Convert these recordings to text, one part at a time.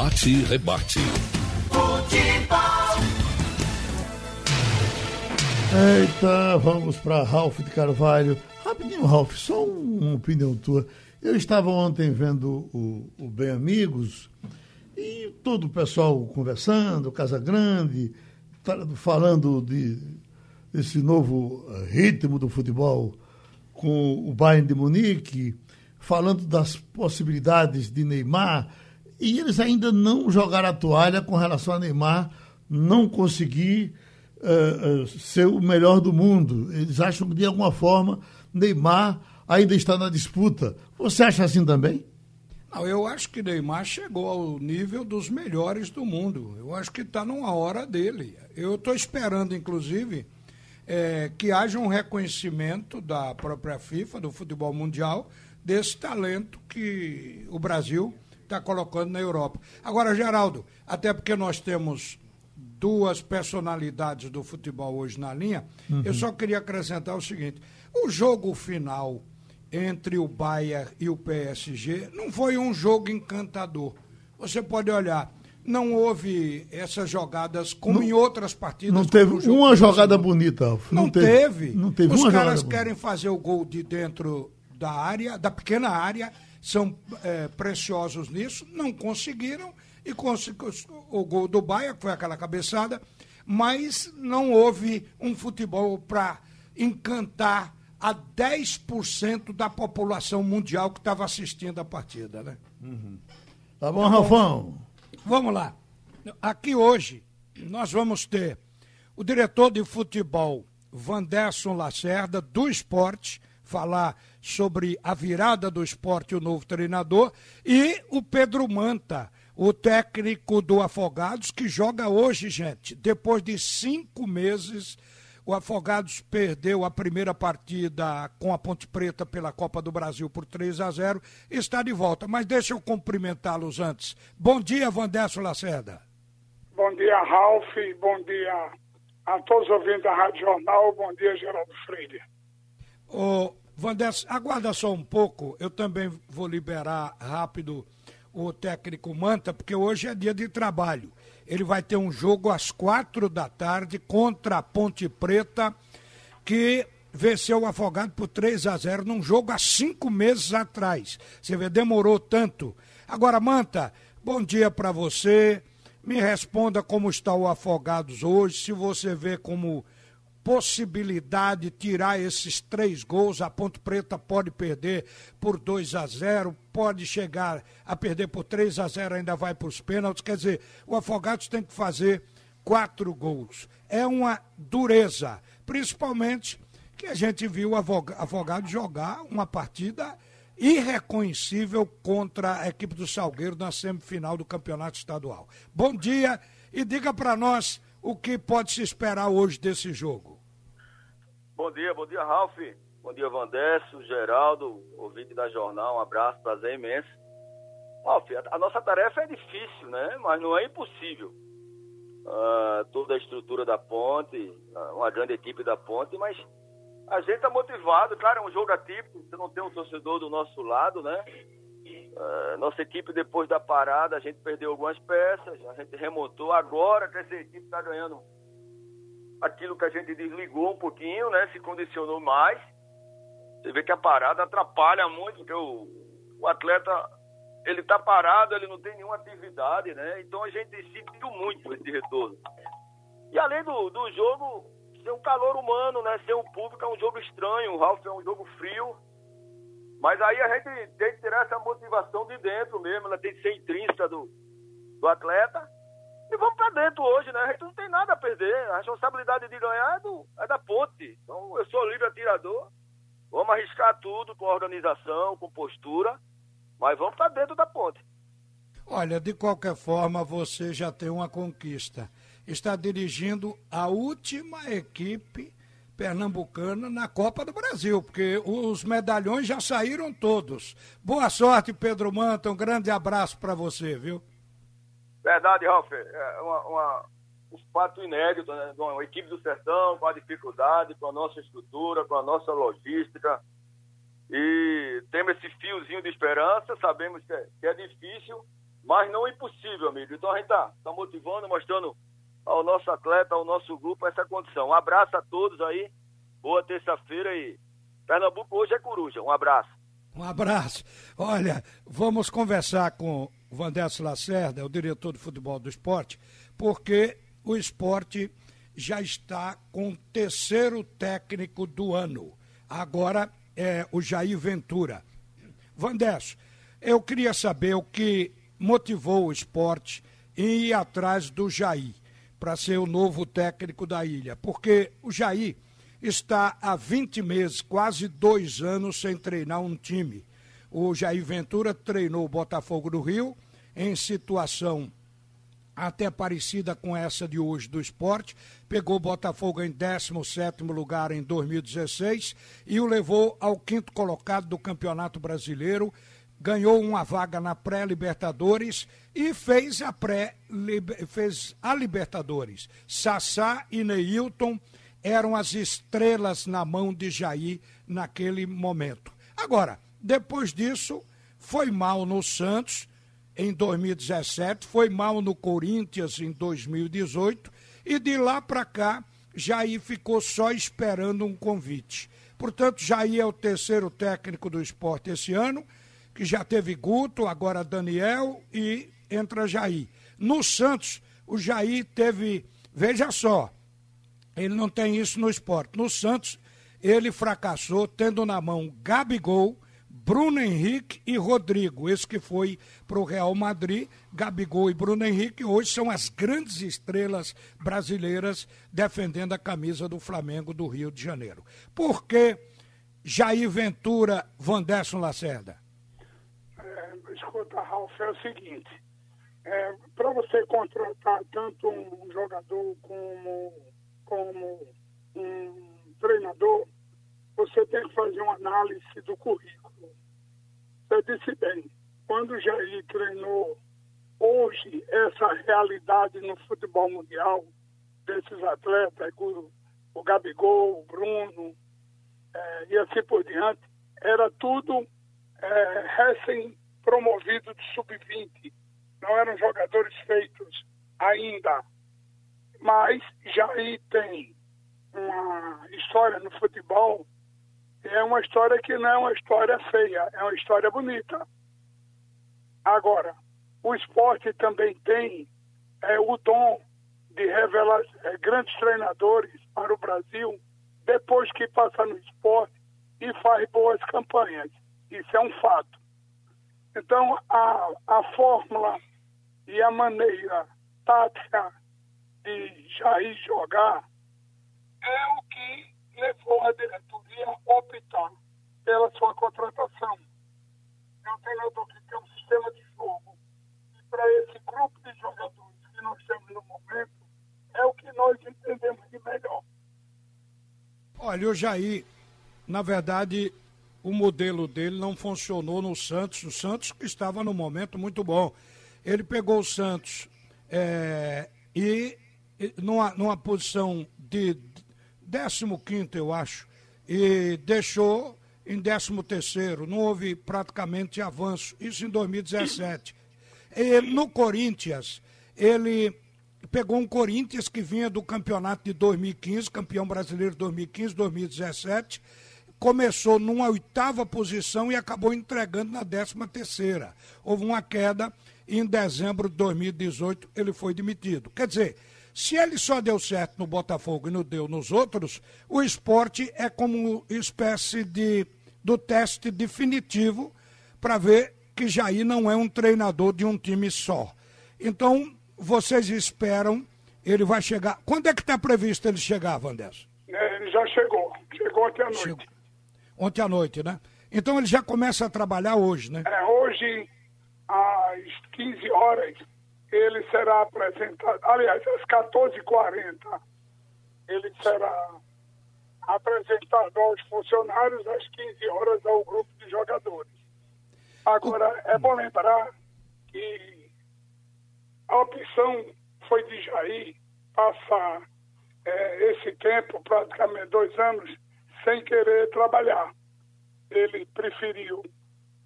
Bate e rebate. Futebol. Eita, vamos para Ralph de Carvalho. Rapidinho, Ralph, só uma opinião tua. Eu estava ontem vendo o, o Bem Amigos e todo o pessoal conversando, Casa Grande, falando de esse novo eh, ritmo do futebol com o Bayern de Munique, falando das possibilidades de Neymar, e eles ainda não jogaram a toalha com relação a Neymar não conseguir uh, uh, ser o melhor do mundo. Eles acham que, de alguma forma, Neymar ainda está na disputa. Você acha assim também? Não, eu acho que Neymar chegou ao nível dos melhores do mundo. Eu acho que está numa hora dele. Eu estou esperando, inclusive, é, que haja um reconhecimento da própria FIFA, do futebol mundial, desse talento que o Brasil está colocando na Europa. Agora, Geraldo, até porque nós temos duas personalidades do futebol hoje na linha, uhum. eu só queria acrescentar o seguinte: o jogo final entre o Bayern e o PSG não foi um jogo encantador. Você pode olhar, não houve essas jogadas como não, em outras partidas. Não teve uma jogada bonita, Alf. Não, não teve, teve. Não teve Os caras querem fazer o gol de dentro da área, da pequena área, são é, preciosos nisso, não conseguiram e o gol do Bahia, que foi aquela cabeçada, mas não houve um futebol para encantar a 10% da população mundial que estava assistindo a partida, né? Uhum. Tá bom, tá Rafão? Vamos lá. Aqui hoje nós vamos ter o diretor de futebol, Vanderson Lacerda, do esporte, falar sobre a virada do esporte o novo treinador, e o Pedro Manta, o técnico do Afogados, que joga hoje, gente, depois de cinco meses. O Afogados perdeu a primeira partida com a Ponte Preta pela Copa do Brasil por 3 a 0 está de volta. Mas deixa eu cumprimentá-los antes. Bom dia, Vandesso Lacerda. Bom dia, Ralf. Bom dia a todos os ouvintes da Rádio Jornal. Bom dia, Geraldo Freire. Ô, Vandesso, aguarda só um pouco. Eu também vou liberar rápido o técnico Manta, porque hoje é dia de trabalho. Ele vai ter um jogo às quatro da tarde contra a Ponte Preta, que venceu o Afogado por 3 a 0 num jogo há cinco meses atrás. Você vê, demorou tanto. Agora, Manta, bom dia para você. Me responda como está o Afogados hoje, se você vê como possibilidade de tirar esses três gols. A Ponte Preta pode perder por 2 a 0, pode chegar a perder por 3 a 0, ainda vai para os pênaltis. Quer dizer, o Afogados tem que fazer quatro gols. É uma dureza, principalmente que a gente viu o Afogados jogar uma partida irreconhecível contra a equipe do Salgueiro na semifinal do Campeonato Estadual. Bom dia e diga para nós o que pode se esperar hoje desse jogo. Bom dia, bom dia, Ralf. Bom dia, Vandécio, Geraldo, ouvinte da jornal. Um abraço, prazer imenso. Ralf, a, a nossa tarefa é difícil, né? Mas não é impossível. Uh, toda a estrutura da ponte, uh, uma grande equipe da ponte, mas a gente está motivado. Claro, é um jogo atípico, você não tem um torcedor do nosso lado, né? Uh, nossa equipe, depois da parada, a gente perdeu algumas peças, a gente remontou. Agora que essa equipe está ganhando aquilo que a gente desligou um pouquinho, né? Se condicionou mais. Você vê que a parada atrapalha muito, porque o, o atleta ele tá parado, ele não tem nenhuma atividade, né? Então a gente sentiu muito esse retorno. E além do, do jogo ser um calor humano, né? Ser um público é um jogo estranho, o Ralph é um jogo frio. Mas aí a gente tem que tirar essa motivação de dentro mesmo, ela tem que ser intrínseca do, do atleta. E vamos para dentro hoje, né? A gente não tem nada a perder. A responsabilidade de ganhar é, do, é da ponte. Então, eu sou livre atirador. Vamos arriscar tudo com organização, com postura, mas vamos para dentro da ponte. Olha, de qualquer forma, você já tem uma conquista. Está dirigindo a última equipe pernambucana na Copa do Brasil, porque os medalhões já saíram todos. Boa sorte, Pedro Manta. Um grande abraço para você, viu? Verdade, Ralf. É uma, uma, um fato inédito, né? Uma equipe do Sertão, com a dificuldade, com a nossa estrutura, com a nossa logística. E temos esse fiozinho de esperança, sabemos que é, que é difícil, mas não impossível, amigo. Então a gente está tá motivando, mostrando ao nosso atleta, ao nosso grupo essa condição. Um abraço a todos aí, boa terça-feira e Pernambuco hoje é coruja. Um abraço. Um abraço. Olha, vamos conversar com o Vandesso Lacerda, o diretor de futebol do esporte, porque o esporte já está com o terceiro técnico do ano. Agora é o Jair Ventura. Vandesso, eu queria saber o que motivou o esporte em ir atrás do Jair para ser o novo técnico da ilha, porque o Jair está há 20 meses, quase dois anos, sem treinar um time. O Jair Ventura treinou o Botafogo do Rio em situação até parecida com essa de hoje do esporte, pegou o Botafogo em 17 lugar em 2016 e o levou ao quinto colocado do Campeonato Brasileiro, ganhou uma vaga na pré-Libertadores e fez a pré fez a Libertadores. Sassá e Neilton eram as estrelas na mão de Jair naquele momento. Agora, depois disso, foi mal no Santos em 2017, foi mal no Corinthians em 2018 e de lá para cá Jair ficou só esperando um convite. Portanto, Jair é o terceiro técnico do esporte esse ano, que já teve Guto, agora Daniel e entra Jair. No Santos, o Jair teve, veja só, ele não tem isso no esporte. No Santos, ele fracassou tendo na mão Gabigol, Bruno Henrique e Rodrigo, esse que foi para o Real Madrid, Gabigol e Bruno Henrique, hoje são as grandes estrelas brasileiras defendendo a camisa do Flamengo do Rio de Janeiro. Por que Jair Ventura, Vanderson Lacerda? É, escuta, Ralf, é o seguinte, é, para você contratar tanto um jogador como, como um treinador, você tem que fazer uma análise do currículo. Você disse bem, quando Jair treinou hoje essa realidade no futebol mundial, desses atletas, o, o Gabigol, o Bruno, é, e assim por diante, era tudo é, recém-promovido de sub-20. Não eram jogadores feitos ainda. Mas Jair tem uma história no futebol é uma história que não é uma história feia, é uma história bonita. Agora, o esporte também tem é, o dom de revelar é, grandes treinadores para o Brasil depois que passa no esporte e faz boas campanhas. Isso é um fato. Então, a, a fórmula e a maneira tática de Jair jogar é o que levou a diretoria a optar pela sua contratação. É um treinador que tem um sistema de jogo. E para esse grupo de jogadores que nós temos no momento, é o que nós entendemos de melhor. Olha, o Jair, na verdade, o modelo dele não funcionou no Santos. O Santos estava num momento muito bom. Ele pegou o Santos é, e numa, numa posição de 15, eu acho, e deixou em 13. Não houve praticamente avanço. Isso em 2017. E no Corinthians, ele pegou um Corinthians que vinha do campeonato de 2015, campeão brasileiro de 2015, 2017. Começou numa oitava posição e acabou entregando na décima terceira. Houve uma queda e em dezembro de 2018 ele foi demitido. Quer dizer, se ele só deu certo no Botafogo e não deu nos outros, o esporte é como espécie de do teste definitivo para ver que Jair não é um treinador de um time só. Então, vocês esperam, ele vai chegar. Quando é que está previsto ele chegar, Vandes? É, ele já chegou. Chegou ontem à noite. Chegou. Ontem à noite, né? Então ele já começa a trabalhar hoje, né? É, hoje, às 15 horas, ele será apresentado, aliás, às 14h40, ele será apresentado aos funcionários às 15 horas ao grupo de jogadores. Agora, é bom lembrar que a opção foi de Jair passar é, esse tempo, praticamente dois anos, sem querer trabalhar. Ele preferiu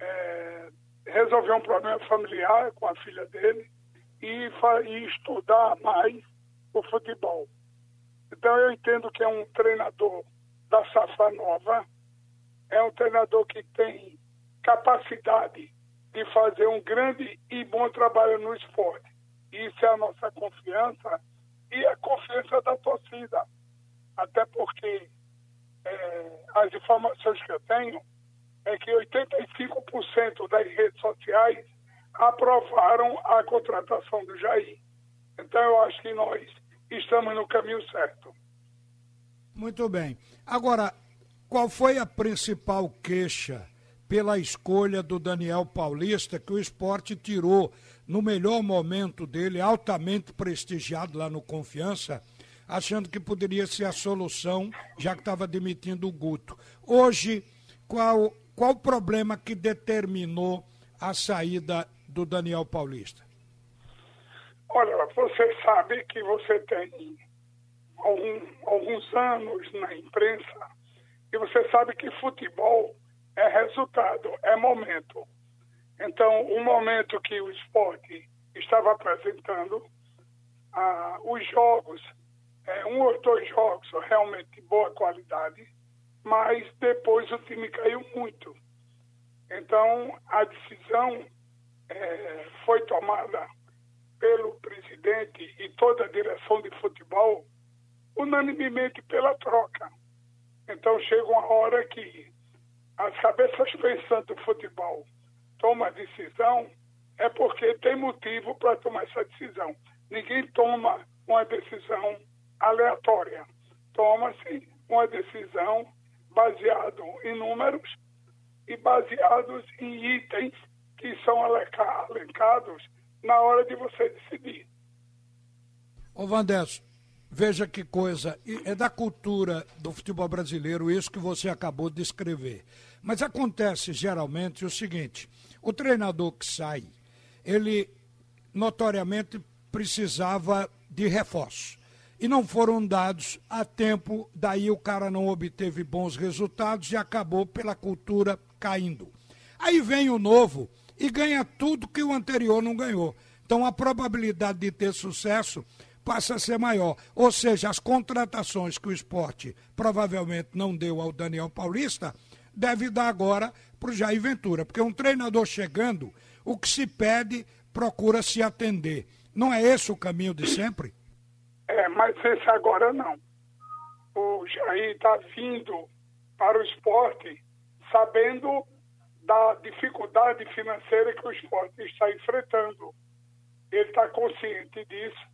é, resolver um problema familiar com a filha dele e, e estudar mais o futebol. Então eu entendo que é um treinador da safra nova, é um treinador que tem capacidade de fazer um grande e bom trabalho no esporte. Isso é a nossa confiança e a confiança da torcida. Até porque é, as informações que eu tenho é que 85% das redes sociais aprovaram a contratação do Jair. Então eu acho que nós estamos no caminho certo. Muito bem. Agora, qual foi a principal queixa pela escolha do Daniel Paulista que o esporte tirou no melhor momento dele, altamente prestigiado lá no Confiança, achando que poderia ser a solução, já que estava demitindo o Guto. Hoje, qual qual o problema que determinou a saída do Daniel Paulista? Olha, você sabe que você tem algum, alguns anos na imprensa e você sabe que futebol é resultado, é momento. Então, o momento que o esporte estava apresentando, ah, os jogos, é, um ou dois jogos realmente de boa qualidade, mas depois o time caiu muito. Então, a decisão é, foi tomada pelo presidente e toda a direção de futebol unanimemente pela troca. Então, chega uma hora que as cabeças pensantes do futebol tomam a decisão, é porque tem motivo para tomar essa decisão. Ninguém toma uma decisão aleatória. Toma-se uma decisão baseado em números e baseados em itens que são alencados na hora de você decidir. Ô Vandesso, veja que coisa, é da cultura do futebol brasileiro isso que você acabou de escrever. Mas acontece geralmente o seguinte: o treinador que sai, ele notoriamente precisava de reforço e não foram dados a tempo, daí o cara não obteve bons resultados e acabou pela cultura caindo. Aí vem o novo e ganha tudo que o anterior não ganhou. Então a probabilidade de ter sucesso passa a ser maior. Ou seja, as contratações que o esporte provavelmente não deu ao Daniel Paulista, deve dar agora para o Jair Ventura. Porque um treinador chegando, o que se pede, procura se atender. Não é esse o caminho de sempre? É, mas esse agora não. O Jair está vindo para o esporte sabendo da dificuldade financeira que o esporte está enfrentando. Ele está consciente disso.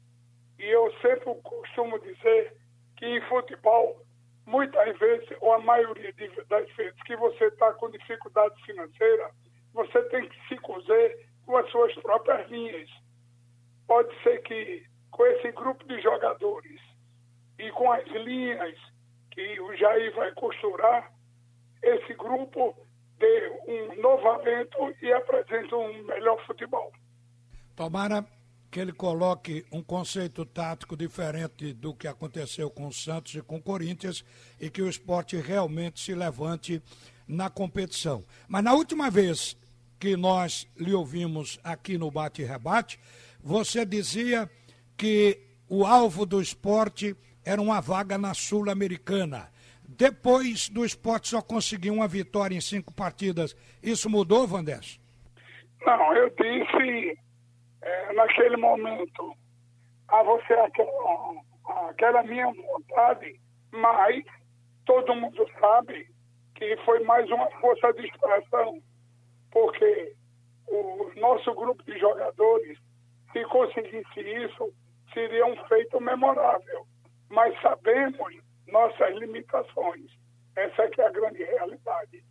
E eu sempre costumo dizer que em futebol, muitas vezes, ou a maioria das vezes que você está com dificuldade financeira, você tem que se cozer com as suas próprias linhas. Pode ser que com esse grupo de jogadores e com as linhas que o Jair vai costurar, esse grupo dê um novo evento e apresente um melhor futebol. Tomara que ele coloque um conceito tático diferente do que aconteceu com o Santos e com o Corinthians e que o esporte realmente se levante na competição. Mas na última vez que nós lhe ouvimos aqui no Bate e Rebate, você dizia que o alvo do esporte era uma vaga na Sul-Americana. Depois do esporte só conseguiu uma vitória em cinco partidas. Isso mudou, Vandes? Não, eu disse é, naquele momento a você aquela, aquela minha vontade, mas todo mundo sabe que foi mais uma força de expressão, porque o nosso grupo de jogadores, se conseguisse isso, seria um feito memorável. Mas sabemos nossas limitações. Essa é que é a grande realidade.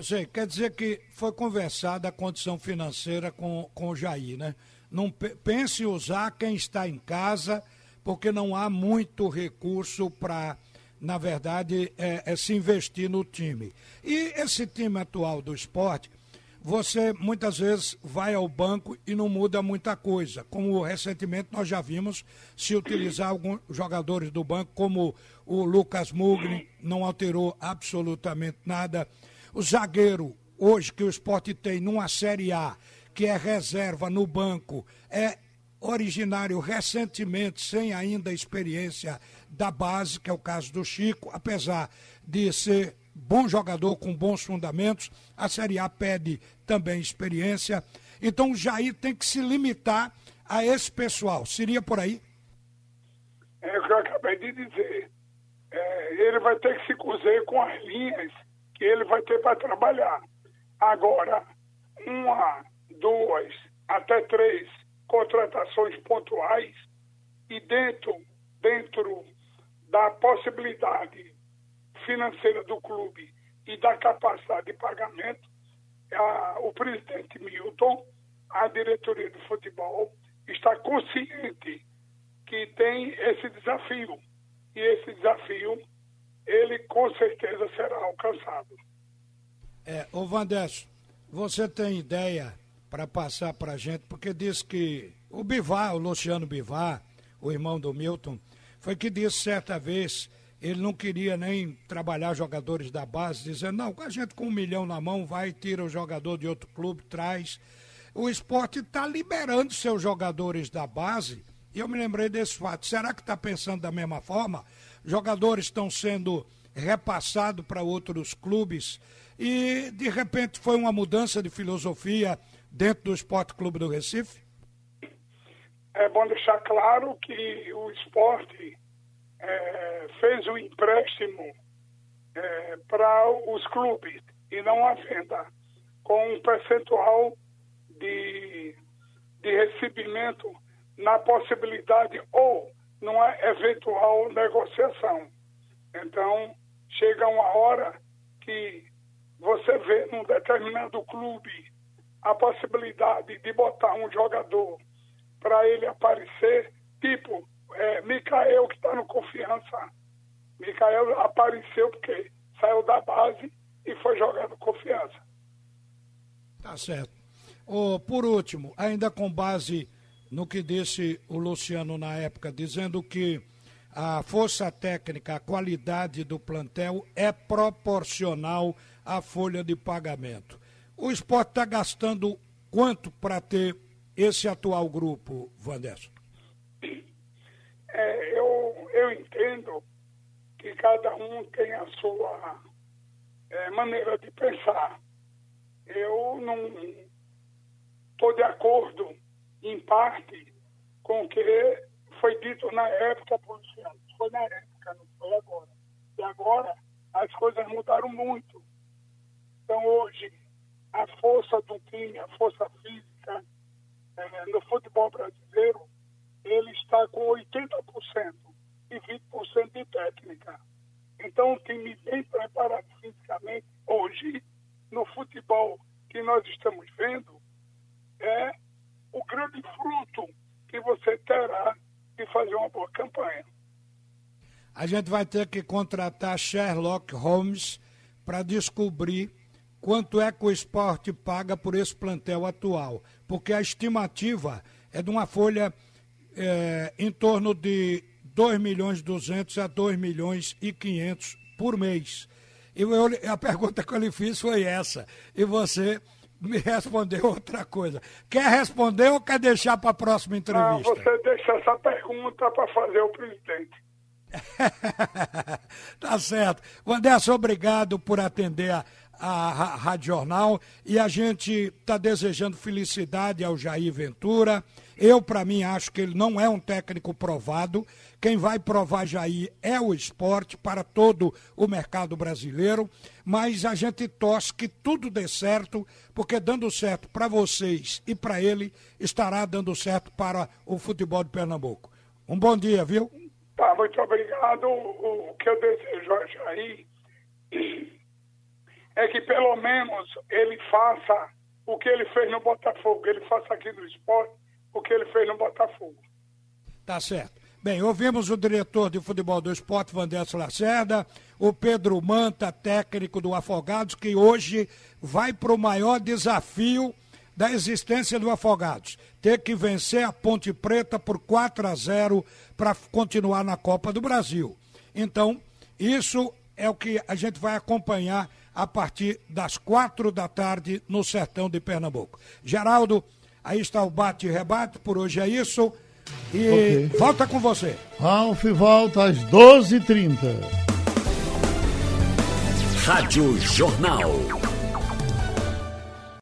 Sei, quer dizer que foi conversada a condição financeira com, com o Jair, né? Não pense usar quem está em casa, porque não há muito recurso para, na verdade, é, é se investir no time. E esse time atual do esporte você muitas vezes vai ao banco e não muda muita coisa. Como recentemente nós já vimos se utilizar alguns jogadores do banco, como o Lucas Mugni, não alterou absolutamente nada. O zagueiro, hoje que o esporte tem numa Série A, que é reserva no banco, é originário recentemente, sem ainda experiência da base, que é o caso do Chico, apesar de ser bom jogador com bons fundamentos, a Série A pede também experiência. Então o Jair tem que se limitar a esse pessoal. Seria por aí? É o que eu acabei de dizer. É, ele vai ter que se cozer com as linhas que ele vai ter para trabalhar. Agora, uma, duas, até três contratações pontuais e dentro, dentro da possibilidade financeira do clube e da capacidade de pagamento, a, o presidente Milton, a diretoria do futebol, está consciente que tem esse desafio. E esse desafio, ele com certeza será alcançado. É, ô Vandesso, você tem ideia para passar para a gente, porque diz que o Bivar, o Luciano Bivar, o irmão do Milton, foi que disse certa vez ele não queria nem trabalhar jogadores da base, dizendo, não, a gente com um milhão na mão vai, tira o jogador de outro clube, traz. O esporte está liberando seus jogadores da base, e eu me lembrei desse fato. Será que está pensando da mesma forma? Jogadores estão sendo repassados para outros clubes e, de repente, foi uma mudança de filosofia dentro do Esporte Clube do Recife? É bom deixar claro que o esporte é, fez o empréstimo é, para os clubes e não a venda, com um percentual de, de recebimento na possibilidade ou numa eventual negociação. Então, chega uma hora que você vê num determinado clube a possibilidade de botar um jogador para ele aparecer, tipo Micael, que está no confiança. Micael apareceu porque saiu da base e foi jogado confiança. Tá certo. Oh, por último, ainda com base no que disse o Luciano na época, dizendo que a força técnica, a qualidade do plantel é proporcional à folha de pagamento. O esporte está gastando quanto para ter esse atual grupo, Vanderson? É, eu, eu entendo que cada um tem a sua é, maneira de pensar. Eu não estou de acordo, em parte, com o que foi dito na época policial. Foi na época, não foi agora. E agora as coisas mudaram muito. Então hoje a força do time, a força física é, no futebol brasileiro ele está com 80% e 20% de técnica. Então, o time bem preparado fisicamente, hoje, no futebol que nós estamos vendo, é o grande fruto que você terá de fazer uma boa campanha. A gente vai ter que contratar Sherlock Holmes para descobrir quanto é que o esporte paga por esse plantel atual, porque a estimativa é de uma folha é, em torno de 2 milhões e 200 a 2 milhões e 500 por mês. E eu, a pergunta que eu lhe fiz foi essa. E você me respondeu outra coisa. Quer responder ou quer deixar para a próxima entrevista? Não, você deixa essa pergunta para fazer o presidente. tá certo. Wanderson, obrigado por atender a, a Rádio Jornal e a gente está desejando felicidade ao Jair Ventura. Eu, para mim, acho que ele não é um técnico provado. Quem vai provar Jair é o esporte para todo o mercado brasileiro. Mas a gente torce que tudo dê certo, porque dando certo para vocês e para ele, estará dando certo para o futebol de Pernambuco. Um bom dia, viu? Tá, muito obrigado. O, que eu desejo a Jair é que pelo menos ele faça o que ele fez no Botafogo, ele faça aqui no esporte o que ele fez no Botafogo. Tá certo. Bem, ouvimos o diretor de futebol do esporte, Vanderson Lacerda, o Pedro Manta, técnico do Afogados, que hoje vai para o maior desafio da existência do Afogados. Ter que vencer a Ponte Preta por 4 a 0 para continuar na Copa do Brasil. Então, isso é o que a gente vai acompanhar a partir das quatro da tarde no sertão de Pernambuco. Geraldo, aí está o bate e rebate, por hoje é isso. E okay. volta com você. Ralf volta às 12h30. Rádio Jornal.